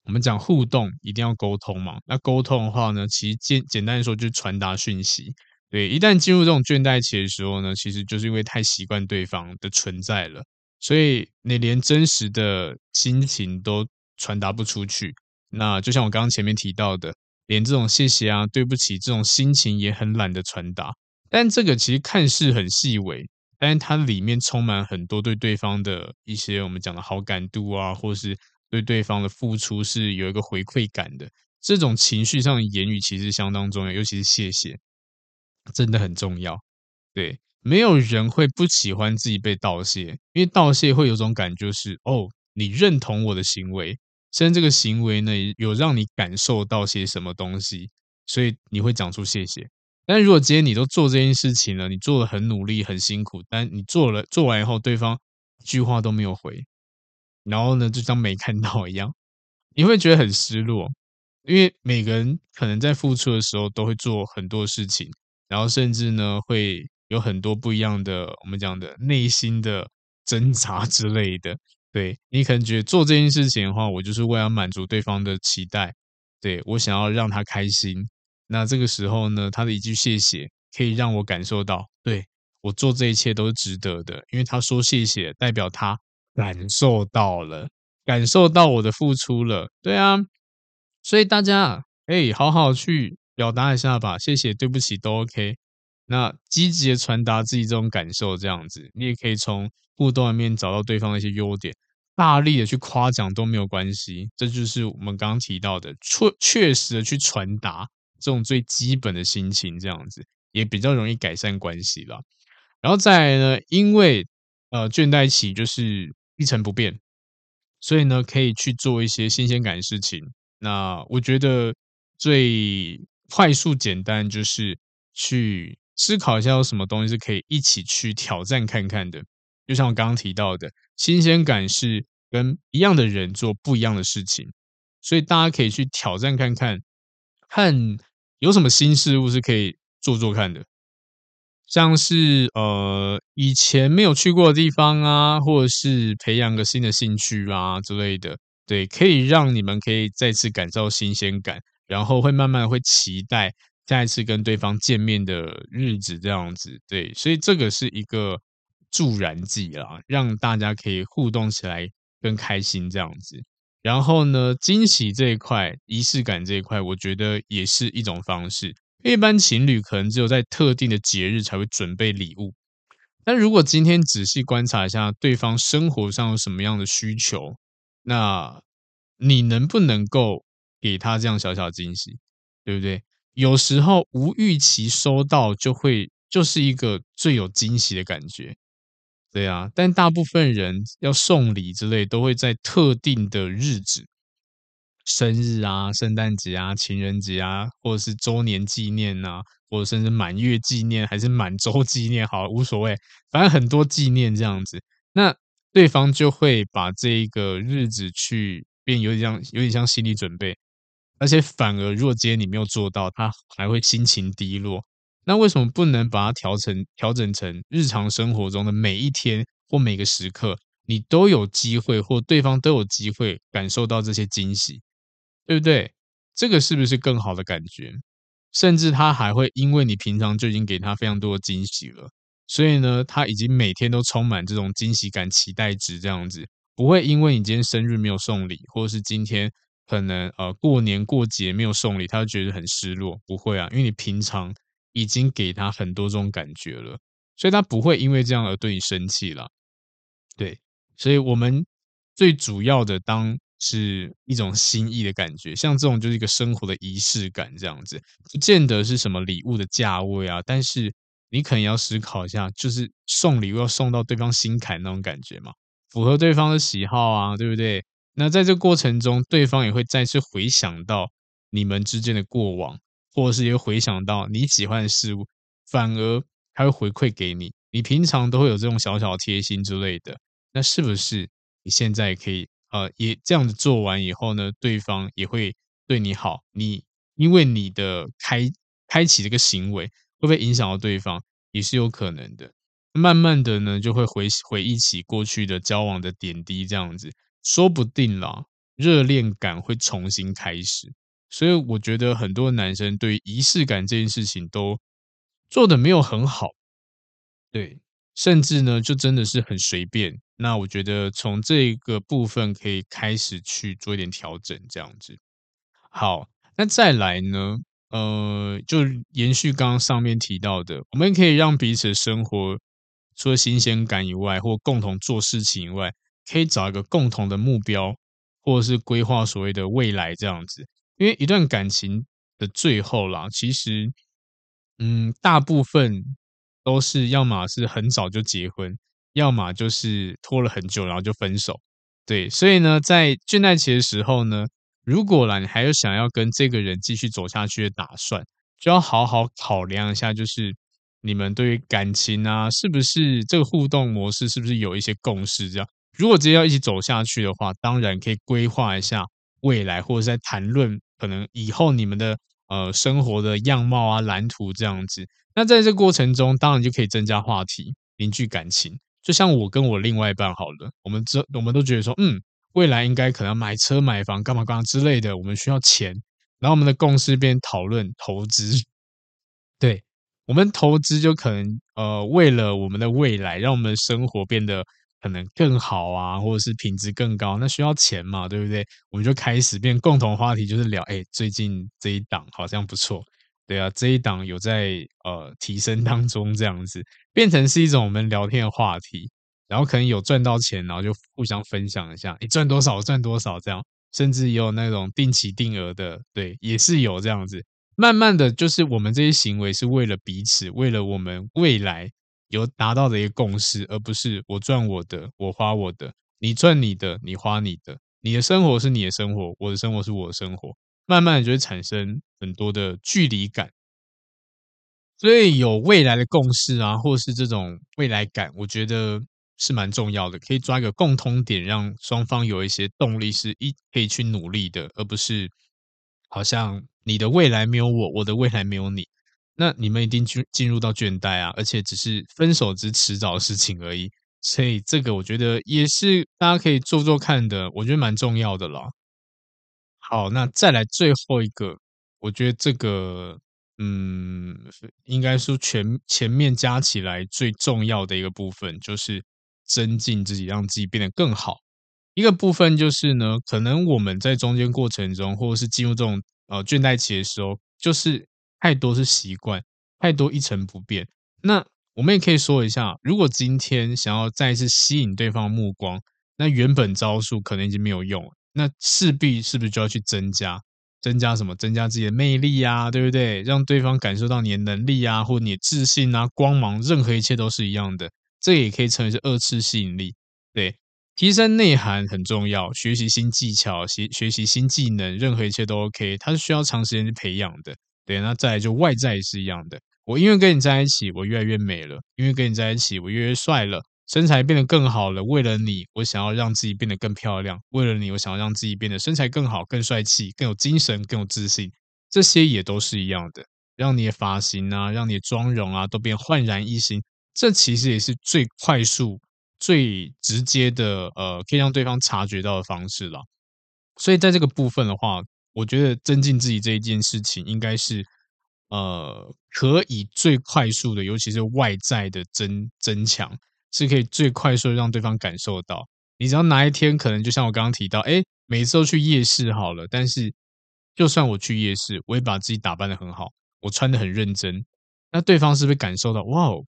我们讲互动一定要沟通嘛。那沟通的话呢，其实简简单说就是传达讯息。对，一旦进入这种倦怠期的时候呢，其实就是因为太习惯对方的存在了，所以你连真实的心情都传达不出去。那就像我刚刚前面提到的，连这种谢谢啊、对不起这种心情也很懒得传达。但这个其实看似很细微，但是它里面充满很多对对方的一些我们讲的好感度啊，或是对对方的付出是有一个回馈感的。这种情绪上的言语其实相当重要，尤其是谢谢，真的很重要。对，没有人会不喜欢自己被道谢，因为道谢会有种感觉，是哦，你认同我的行为，甚至这个行为呢有让你感受到些什么东西，所以你会讲出谢谢。但如果今天你都做这件事情了，你做的很努力、很辛苦，但你做了做完以后，对方一句话都没有回，然后呢，就像没看到一样，你会觉得很失落。因为每个人可能在付出的时候都会做很多事情，然后甚至呢会有很多不一样的我们讲的内心的挣扎之类的。对，你可能觉得做这件事情的话，我就是为了满足对方的期待，对，我想要让他开心。那这个时候呢，他的一句谢谢可以让我感受到，对，我做这一切都是值得的，因为他说谢谢，代表他感受到了，感受到我的付出了，对啊，所以大家哎，好好去表达一下吧，谢谢，对不起都 OK。那积极的传达自己这种感受，这样子，你也可以从互动里面找到对方的一些优点，大力的去夸奖都没有关系，这就是我们刚刚提到的，确确实的去传达。这种最基本的心情，这样子也比较容易改善关系了。然后再来呢，因为呃倦怠期就是一成不变，所以呢可以去做一些新鲜感的事情。那我觉得最快速简单就是去思考一下有什么东西是可以一起去挑战看看的。就像我刚刚提到的，新鲜感是跟一样的人做不一样的事情，所以大家可以去挑战看看，看。有什么新事物是可以做做看的，像是呃以前没有去过的地方啊，或者是培养个新的兴趣啊之类的，对，可以让你们可以再次感受新鲜感，然后会慢慢会期待下一次跟对方见面的日子这样子，对，所以这个是一个助燃剂啦，让大家可以互动起来更开心这样子。然后呢，惊喜这一块、仪式感这一块，我觉得也是一种方式。一般情侣可能只有在特定的节日才会准备礼物，但如果今天仔细观察一下对方生活上有什么样的需求，那你能不能够给他这样小小惊喜，对不对？有时候无预期收到，就会就是一个最有惊喜的感觉。对啊，但大部分人要送礼之类，都会在特定的日子，生日啊、圣诞节啊、情人节啊，或者是周年纪念啊，或者甚至满月纪念，还是满周纪念，好，无所谓，反正很多纪念这样子。那对方就会把这一个日子去变有点像，有点像心理准备，而且反而如果今天你没有做到，他还会心情低落。那为什么不能把它调成调整成日常生活中的每一天或每个时刻，你都有机会或对方都有机会感受到这些惊喜，对不对？这个是不是更好的感觉？甚至他还会因为你平常就已经给他非常多的惊喜了，所以呢，他已经每天都充满这种惊喜感、期待值这样子，不会因为你今天生日没有送礼，或者是今天可能呃过年过节没有送礼，他就觉得很失落。不会啊，因为你平常。已经给他很多这种感觉了，所以他不会因为这样而对你生气了。对，所以我们最主要的当是一种心意的感觉，像这种就是一个生活的仪式感这样子，不见得是什么礼物的价位啊，但是你可能要思考一下，就是送礼物要送到对方心坎那种感觉嘛，符合对方的喜好啊，对不对？那在这过程中，对方也会再次回想到你们之间的过往。或者是也会回想到你喜欢的事物，反而还会回馈给你。你平常都会有这种小小贴心之类的，那是不是你现在可以呃也这样子做完以后呢？对方也会对你好。你因为你的开开启这个行为会不会影响到对方，也是有可能的。慢慢的呢，就会回回忆起过去的交往的点滴，这样子，说不定啦，热恋感会重新开始。所以我觉得很多男生对于仪式感这件事情都做得没有很好，对，甚至呢，就真的是很随便。那我觉得从这个部分可以开始去做一点调整，这样子。好，那再来呢？呃，就延续刚刚上面提到的，我们可以让彼此的生活除了新鲜感以外，或共同做事情以外，可以找一个共同的目标，或者是规划所谓的未来这样子。因为一段感情的最后啦，其实，嗯，大部分都是要么是很早就结婚，要么就是拖了很久，然后就分手。对，所以呢，在倦怠期的时候呢。如果啦，你还有想要跟这个人继续走下去的打算，就要好好考量一下，就是你们对于感情啊，是不是这个互动模式是不是有一些共识？这样，如果直接要一起走下去的话，当然可以规划一下未来，或者在谈论可能以后你们的呃生活的样貌啊、蓝图这样子。那在这过程中，当然就可以增加话题，凝聚感情。就像我跟我另外一半好了，我们这我们都觉得说，嗯。未来应该可能买车买房干嘛干嘛之类的，我们需要钱，然后我们的共识变讨论投资，对，我们投资就可能呃为了我们的未来，让我们的生活变得可能更好啊，或者是品质更高，那需要钱嘛，对不对？我们就开始变共同话题，就是聊，哎，最近这一档好像不错，对啊，这一档有在呃提升当中，这样子变成是一种我们聊天的话题。然后可能有赚到钱，然后就互相分享一下，你赚多少，赚多少，这样，甚至也有那种定期定额的，对，也是有这样子。慢慢的就是我们这些行为是为了彼此，为了我们未来有达到的一个共识，而不是我赚我的，我花我的，你赚你的，你花你的，你的生活是你的生活，我的生活是我的生活，慢慢的就会产生很多的距离感。所以有未来的共识啊，或是这种未来感，我觉得。是蛮重要的，可以抓一个共通点，让双方有一些动力，是一可以去努力的，而不是好像你的未来没有我，我的未来没有你，那你们一定进进入到倦怠啊，而且只是分手之迟早的事情而已。所以这个我觉得也是大家可以做做看的，我觉得蛮重要的啦。好，那再来最后一个，我觉得这个。嗯，应该说全前面加起来最重要的一个部分，就是增进自己，让自己变得更好。一个部分就是呢，可能我们在中间过程中，或者是进入这种呃倦怠期的时候，就是太多是习惯，太多一成不变。那我们也可以说一下，如果今天想要再次吸引对方目光，那原本招数可能已经没有用了，那势必是不是就要去增加？增加什么？增加自己的魅力啊，对不对？让对方感受到你的能力啊，或你的自信啊、光芒，任何一切都是一样的。这也可以称为是二次吸引力。对，提升内涵很重要，学习新技巧、学学习新技能，任何一切都 OK。它是需要长时间去培养的。对，那再来就外在也是一样的。我因为跟你在一起，我越来越美了；因为跟你在一起，我越来越帅了。身材变得更好了，为了你，我想要让自己变得更漂亮。为了你，我想要让自己变得身材更好、更帅气、更有精神、更有自信。这些也都是一样的，让你的发型啊，让你的妆容啊，都变焕然一新。这其实也是最快速、最直接的，呃，可以让对方察觉到的方式了。所以在这个部分的话，我觉得增进自己这一件事情，应该是呃，可以最快速的，尤其是外在的增增强。是可以最快速的让对方感受到，你只要哪一天可能就像我刚刚提到，哎，每次都去夜市好了，但是就算我去夜市，我也把自己打扮的很好，我穿的很认真，那对方是不是感受到，哇哦，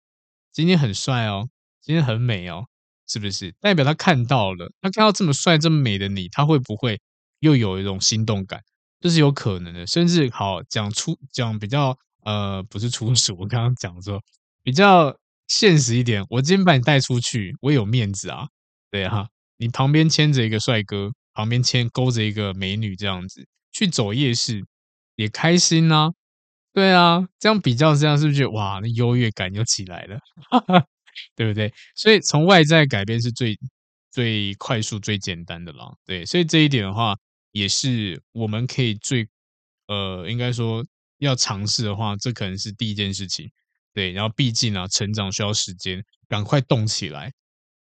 今天很帅哦，今天很美哦，是不是？代表他看到了，他看到这么帅这么美的你，他会不会又有一种心动感？这是有可能的，甚至好讲出讲比较呃，不是粗俗，我刚刚讲说比较。现实一点，我今天把你带出去，我有面子啊，对哈、啊，你旁边牵着一个帅哥，旁边牵勾着一个美女，这样子去走夜市也开心呐、啊，对啊，这样比较这样是不是哇，那优越感又起来了，对不对？所以从外在改变是最最快速、最简单的啦，对，所以这一点的话，也是我们可以最呃，应该说要尝试的话，这可能是第一件事情。对，然后毕竟啊，成长需要时间，赶快动起来，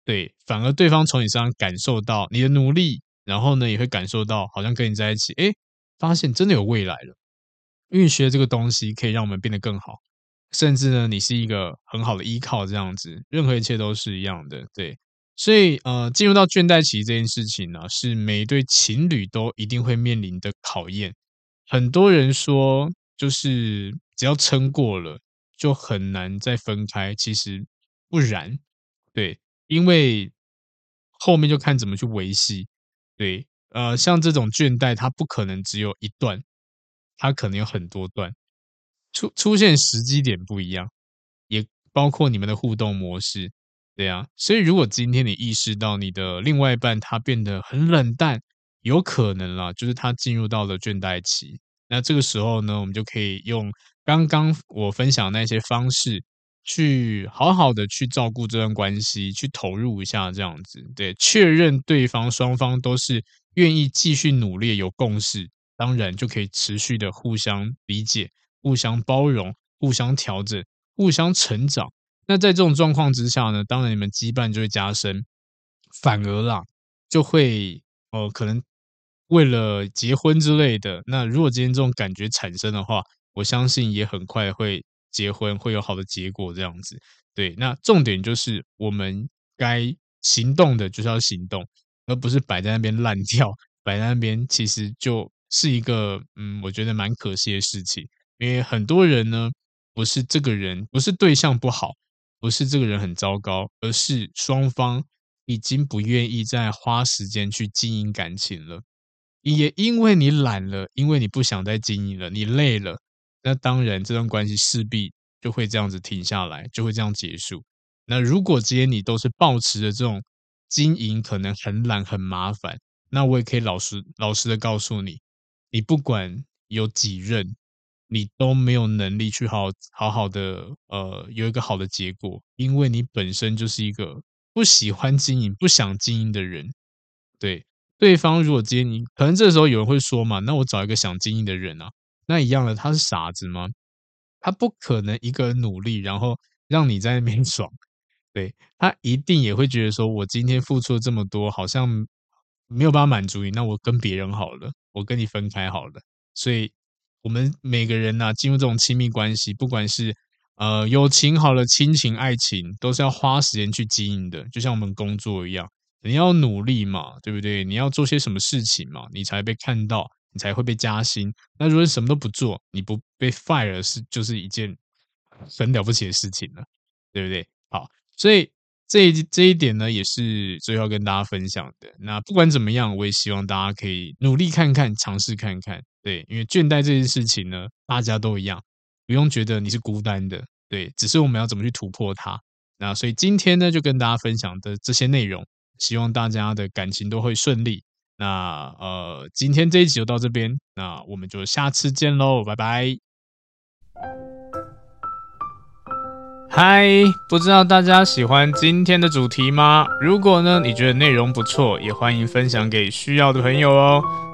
对，反而对方从你身上感受到你的努力，然后呢，也会感受到好像跟你在一起，诶，发现真的有未来了，因为学这个东西可以让我们变得更好，甚至呢，你是一个很好的依靠，这样子，任何一切都是一样的，对，所以呃，进入到倦怠期这件事情呢，是每一对情侣都一定会面临的考验，很多人说，就是只要撑过了。就很难再分开，其实不然，对，因为后面就看怎么去维系，对，呃，像这种倦怠，它不可能只有一段，它可能有很多段，出出现时机点不一样，也包括你们的互动模式，对啊，所以如果今天你意识到你的另外一半他变得很冷淡，有可能啦，就是他进入到了倦怠期，那这个时候呢，我们就可以用。刚刚我分享那些方式，去好好的去照顾这段关系，去投入一下，这样子，对，确认对方双方都是愿意继续努力，有共识，当然就可以持续的互相理解、互相包容、互相调整、互相成长。那在这种状况之下呢，当然你们羁绊就会加深，反而啦，就会哦、呃，可能为了结婚之类的。那如果今天这种感觉产生的话，我相信也很快会结婚，会有好的结果这样子。对，那重点就是我们该行动的就是要行动，而不是摆在那边烂掉，摆在那边其实就是一个嗯，我觉得蛮可惜的事情。因为很多人呢，不是这个人，不是对象不好，不是这个人很糟糕，而是双方已经不愿意再花时间去经营感情了。也因为你懒了，因为你不想再经营了，你累了。那当然，这段关系势必就会这样子停下来，就会这样结束。那如果今天你都是抱持着这种经营可能很懒很麻烦，那我也可以老实老实的告诉你，你不管有几任，你都没有能力去好好好的呃有一个好的结果，因为你本身就是一个不喜欢经营、不想经营的人。对，对方如果接你可能这时候有人会说嘛，那我找一个想经营的人啊。那一样的，他是傻子吗？他不可能一个人努力，然后让你在那边 爽。对，他一定也会觉得说，我今天付出了这么多，好像没有办法满足你，那我跟别人好了，我跟你分开好了。所以，我们每个人呢，进入这种亲密关系，不管是呃友情好了，亲情、爱情，都是要花时间去经营的，就像我们工作一样，你要努力嘛，对不对？你要做些什么事情嘛，你才被看到。你才会被加薪。那如果什么都不做，你不被 fire 是就是一件很了不起的事情了，对不对？好，所以这这一点呢，也是最后跟大家分享的。那不管怎么样，我也希望大家可以努力看看，尝试看看。对，因为倦怠这件事情呢，大家都一样，不用觉得你是孤单的。对，只是我们要怎么去突破它。那所以今天呢，就跟大家分享的这些内容，希望大家的感情都会顺利。那呃，今天这一集就到这边，那我们就下次见喽，拜拜。嗨，不知道大家喜欢今天的主题吗？如果呢，你觉得内容不错，也欢迎分享给需要的朋友哦。